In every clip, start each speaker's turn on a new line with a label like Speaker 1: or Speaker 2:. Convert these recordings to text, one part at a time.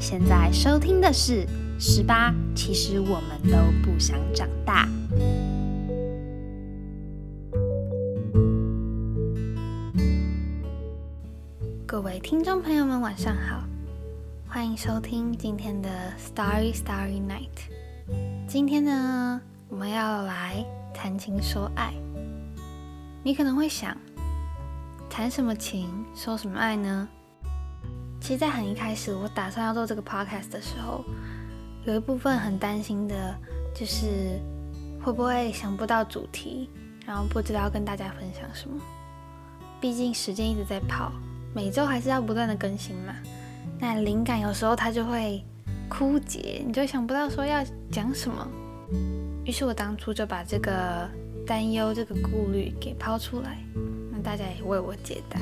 Speaker 1: 现在收听的是《十八》，其实我们都不想长大。各位听众朋友们，晚上好，欢迎收听今天的《Starry Starry Night》。今天呢，我们要来谈情说爱。你可能会想，谈什么情，说什么爱呢？其实，在很一开始，我打算要做这个 podcast 的时候，有一部分很担心的，就是会不会想不到主题，然后不知道跟大家分享什么。毕竟时间一直在跑，每周还是要不断的更新嘛。那灵感有时候它就会枯竭，你就想不到说要讲什么。于是我当初就把这个担忧、这个顾虑给抛出来，那大家也为我解答。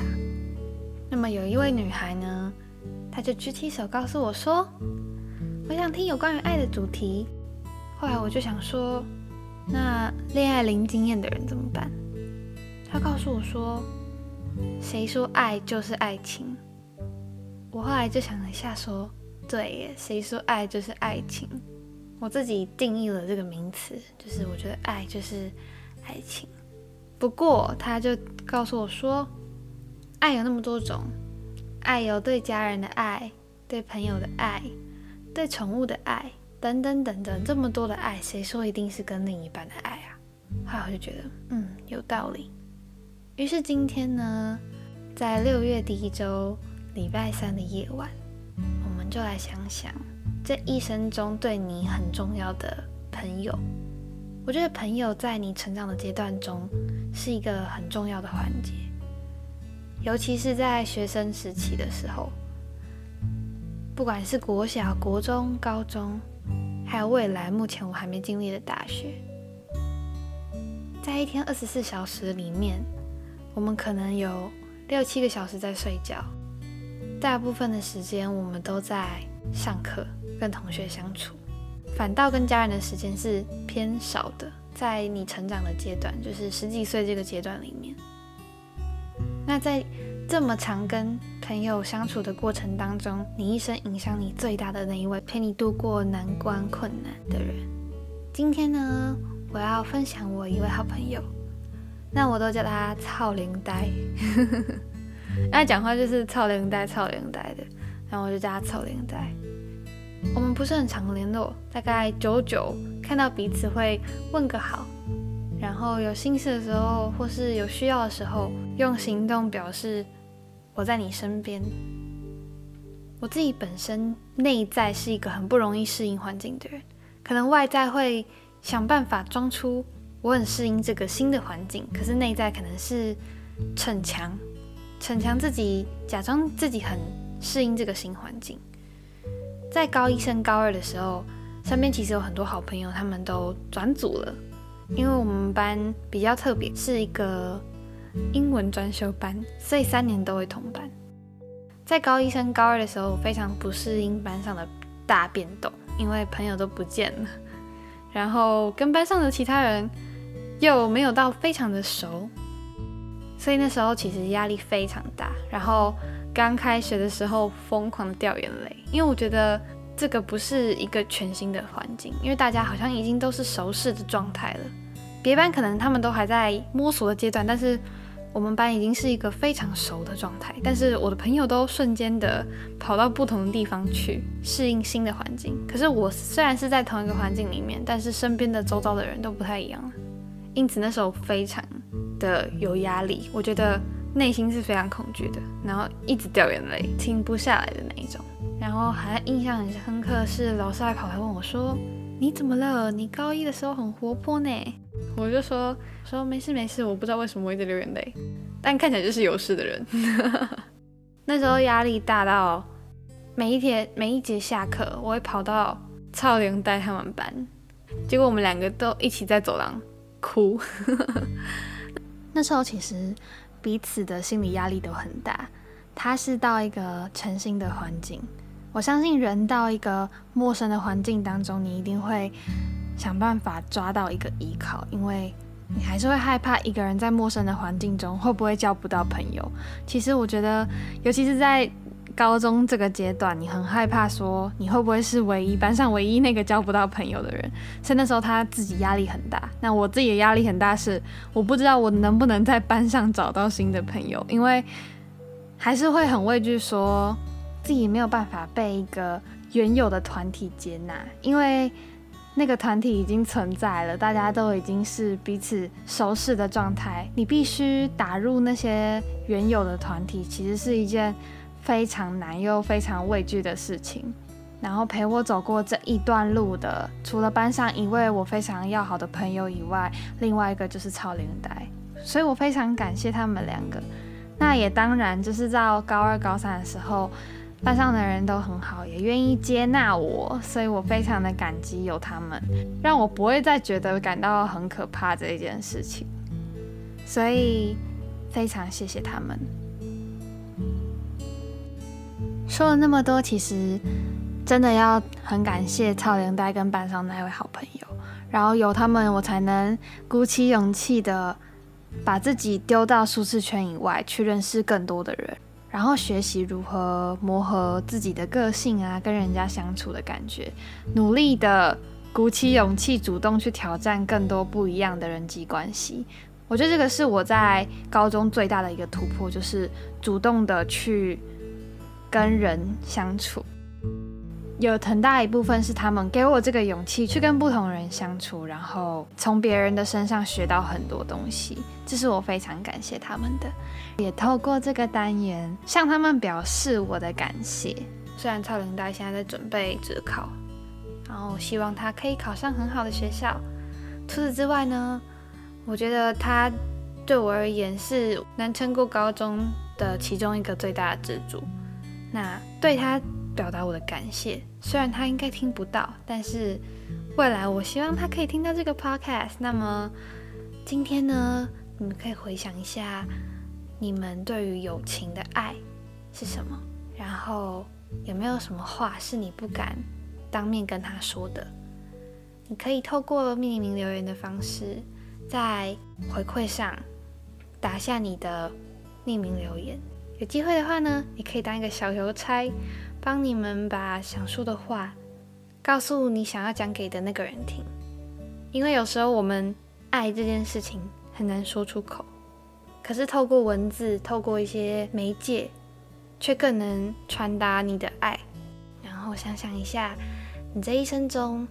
Speaker 1: 那么有一位女孩呢？他就举起手告诉我说：“我想听有关于爱的主题。”后来我就想说：“那恋爱零经验的人怎么办？”他告诉我说：“谁说爱就是爱情？”我后来就想了一下，说：“对耶，谁说爱就是爱情？”我自己定义了这个名词，就是我觉得爱就是爱情。不过他就告诉我说：“爱有那么多种。”爱有对家人的爱，对朋友的爱，对宠物的爱，等等等等，这么多的爱，谁说一定是跟另一半的爱啊？后来我就觉得，嗯，有道理。于是今天呢，在六月第一周礼拜三的夜晚，我们就来想想这一生中对你很重要的朋友。我觉得朋友在你成长的阶段中是一个很重要的环节。尤其是在学生时期的时候，不管是国小、国中、高中，还有未来目前我还没经历的大学，在一天二十四小时里面，我们可能有六七个小时在睡觉，大部分的时间我们都在上课、跟同学相处，反倒跟家人的时间是偏少的。在你成长的阶段，就是十几岁这个阶段里面。那在这么长跟朋友相处的过程当中，你一生影响你最大的那一位，陪你度过难关困难的人。今天呢，我要分享我一位好朋友，那我都叫他操灵呆，那讲话就是操灵呆、操灵呆的，然后我就叫他操灵呆。我们不是很常联络，大概久久看到彼此会问个好。然后有心事的时候，或是有需要的时候，用行动表示我在你身边。我自己本身内在是一个很不容易适应环境的人，可能外在会想办法装出我很适应这个新的环境，可是内在可能是逞强，逞强自己，假装自己很适应这个新环境。在高一升高二的时候，身边其实有很多好朋友，他们都转组了。因为我们班比较特别，是一个英文专修班，所以三年都会同班。在高一升高二的时候，我非常不适应班上的大变动，因为朋友都不见了，然后跟班上的其他人又没有到非常的熟，所以那时候其实压力非常大。然后刚开学的时候疯狂的掉眼泪，因为我觉得。这个不是一个全新的环境，因为大家好像已经都是熟识的状态了。别班可能他们都还在摸索的阶段，但是我们班已经是一个非常熟的状态。但是我的朋友都瞬间的跑到不同的地方去适应新的环境。可是我虽然是在同一个环境里面，但是身边的周遭的人都不太一样了，因此那时候非常的有压力，我觉得内心是非常恐惧的，然后一直掉眼泪，停不下来的那一种。然后还印象很深刻，是老师还跑来问我说：“你怎么了？你高一的时候很活泼呢。”我就说：“说没事没事，我不知道为什么我一直流眼泪，但看起来就是有事的人。”那时候压力大到每一天每一节下课，我会跑到超龄带他们班，结果我们两个都一起在走廊哭。那时候其实彼此的心理压力都很大，他是到一个全新的环境。我相信人到一个陌生的环境当中，你一定会想办法抓到一个依靠，因为你还是会害怕一个人在陌生的环境中会不会交不到朋友。其实我觉得，尤其是在高中这个阶段，你很害怕说你会不会是唯一班上唯一那个交不到朋友的人，所以那时候他自己压力很大。那我自己的压力很大，是我不知道我能不能在班上找到新的朋友，因为还是会很畏惧说自己没有办法被一个原有的团体接纳，因为。那个团体已经存在了，大家都已经是彼此熟识的状态。你必须打入那些原有的团体，其实是一件非常难又非常畏惧的事情。然后陪我走过这一段路的，除了班上一位我非常要好的朋友以外，另外一个就是超龄呆，所以我非常感谢他们两个。那也当然就是到高二、高三的时候。班上的人都很好，也愿意接纳我，所以我非常的感激有他们，让我不会再觉得感到很可怕这一件事情，所以非常谢谢他们。说了那么多，其实真的要很感谢超连带跟班上那位好朋友，然后有他们，我才能鼓起勇气的把自己丢到舒适圈以外，去认识更多的人。然后学习如何磨合自己的个性啊，跟人家相处的感觉，努力的鼓起勇气，主动去挑战更多不一样的人际关系。我觉得这个是我在高中最大的一个突破，就是主动的去跟人相处。有很大一部分是他们给我这个勇气去跟不同人相处，然后从别人的身上学到很多东西，这是我非常感谢他们的。也透过这个单元向他们表示我的感谢。虽然超龄大现在在准备职考，然后希望他可以考上很好的学校。除此之外呢，我觉得他对我而言是能撑过高中的其中一个最大的支柱。那对他。表达我的感谢，虽然他应该听不到，但是未来我希望他可以听到这个 podcast。那么今天呢，你们可以回想一下，你们对于友情的爱是什么？然后有没有什么话是你不敢当面跟他说的？你可以透过匿名留言的方式，在回馈上打下你的匿名留言。有机会的话呢，你可以当一个小邮差。帮你们把想说的话告诉你想要讲给的那个人听，因为有时候我们爱这件事情很难说出口，可是透过文字，透过一些媒介，却更能传达你的爱。然后想想一下，你这一生中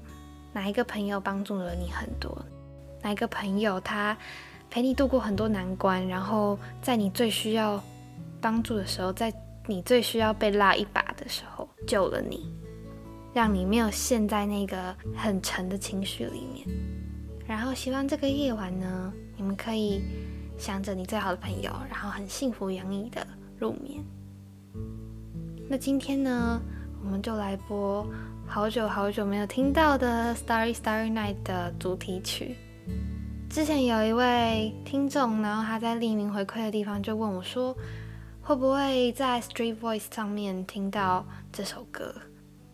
Speaker 1: 哪一个朋友帮助了你很多？哪一个朋友他陪你度过很多难关，然后在你最需要帮助的时候，在你最需要被拉一把的时候，救了你，让你没有陷在那个很沉的情绪里面。然后希望这个夜晚呢，你们可以想着你最好的朋友，然后很幸福洋溢的入眠。那今天呢，我们就来播好久好久没有听到的《Starry Starry Night》的主题曲。之前有一位听众，然后他在匿名回馈的地方就问我说。会不会在 Street Voice 上面听到这首歌？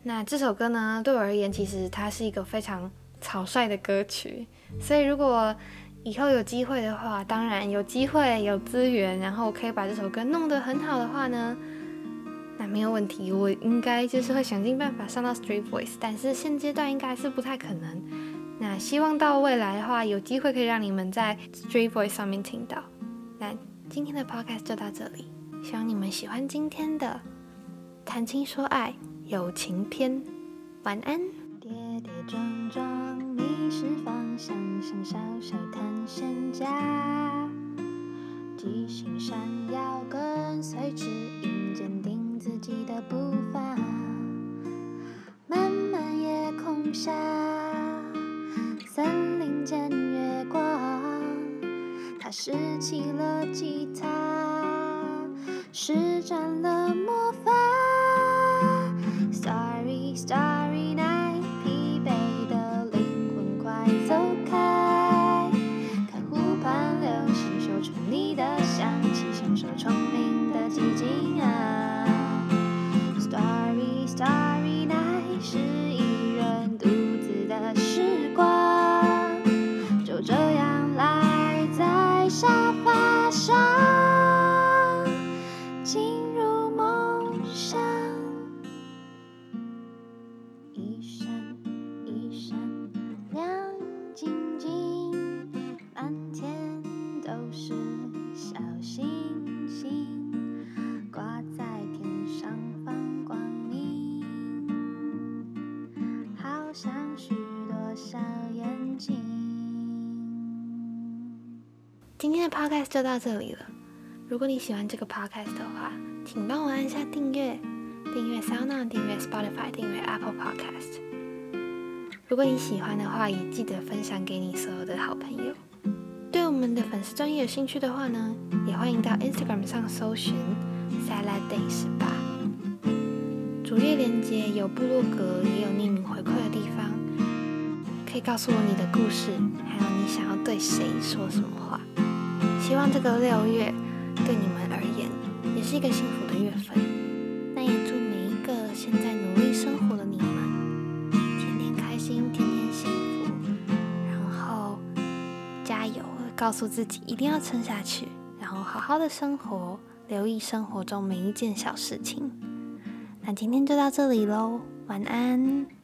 Speaker 1: 那这首歌呢，对我而言，其实它是一个非常草率的歌曲。所以如果以后有机会的话，当然有机会有资源，然后可以把这首歌弄得很好的话呢，那没有问题。我应该就是会想尽办法上到 Street Voice，但是现阶段应该是不太可能。那希望到未来的话，有机会可以让你们在 Street Voice 上面听到。那今天的 Podcast 就到这里。希望你们喜欢今天的谈情说爱友情篇，晚安。跌跌撞撞迷失方向，像小小探险家，即兴闪耀跟随指引，坚定自己的步伐。漫漫夜空下，森林间月光，他拾起了吉他。施展了魔法，Starry Starry Night，疲惫的灵魂快走开，像许多小眼睛。今天的 podcast 就到这里了。如果你喜欢这个 podcast 的话，请帮我按下订阅，订阅 SoundOn，订阅 Spotify，订阅 Apple Podcast。如果你喜欢的话，也记得分享给你所有的好朋友。对我们的粉丝专业有兴趣的话呢，也欢迎到 Instagram 上搜寻 Salad Days 吧。主页链接有部落格，也有匿名回馈的地方，可以告诉我你的故事，还有你想要对谁说什么话。希望这个六月对你们而言也是一个幸福的月份。那也祝每一个现在努力生活的你们，天天开心，天天幸福。然后加油，告诉自己一定要撑下去，然后好好的生活，留意生活中每一件小事情。那今天就到这里喽，晚安。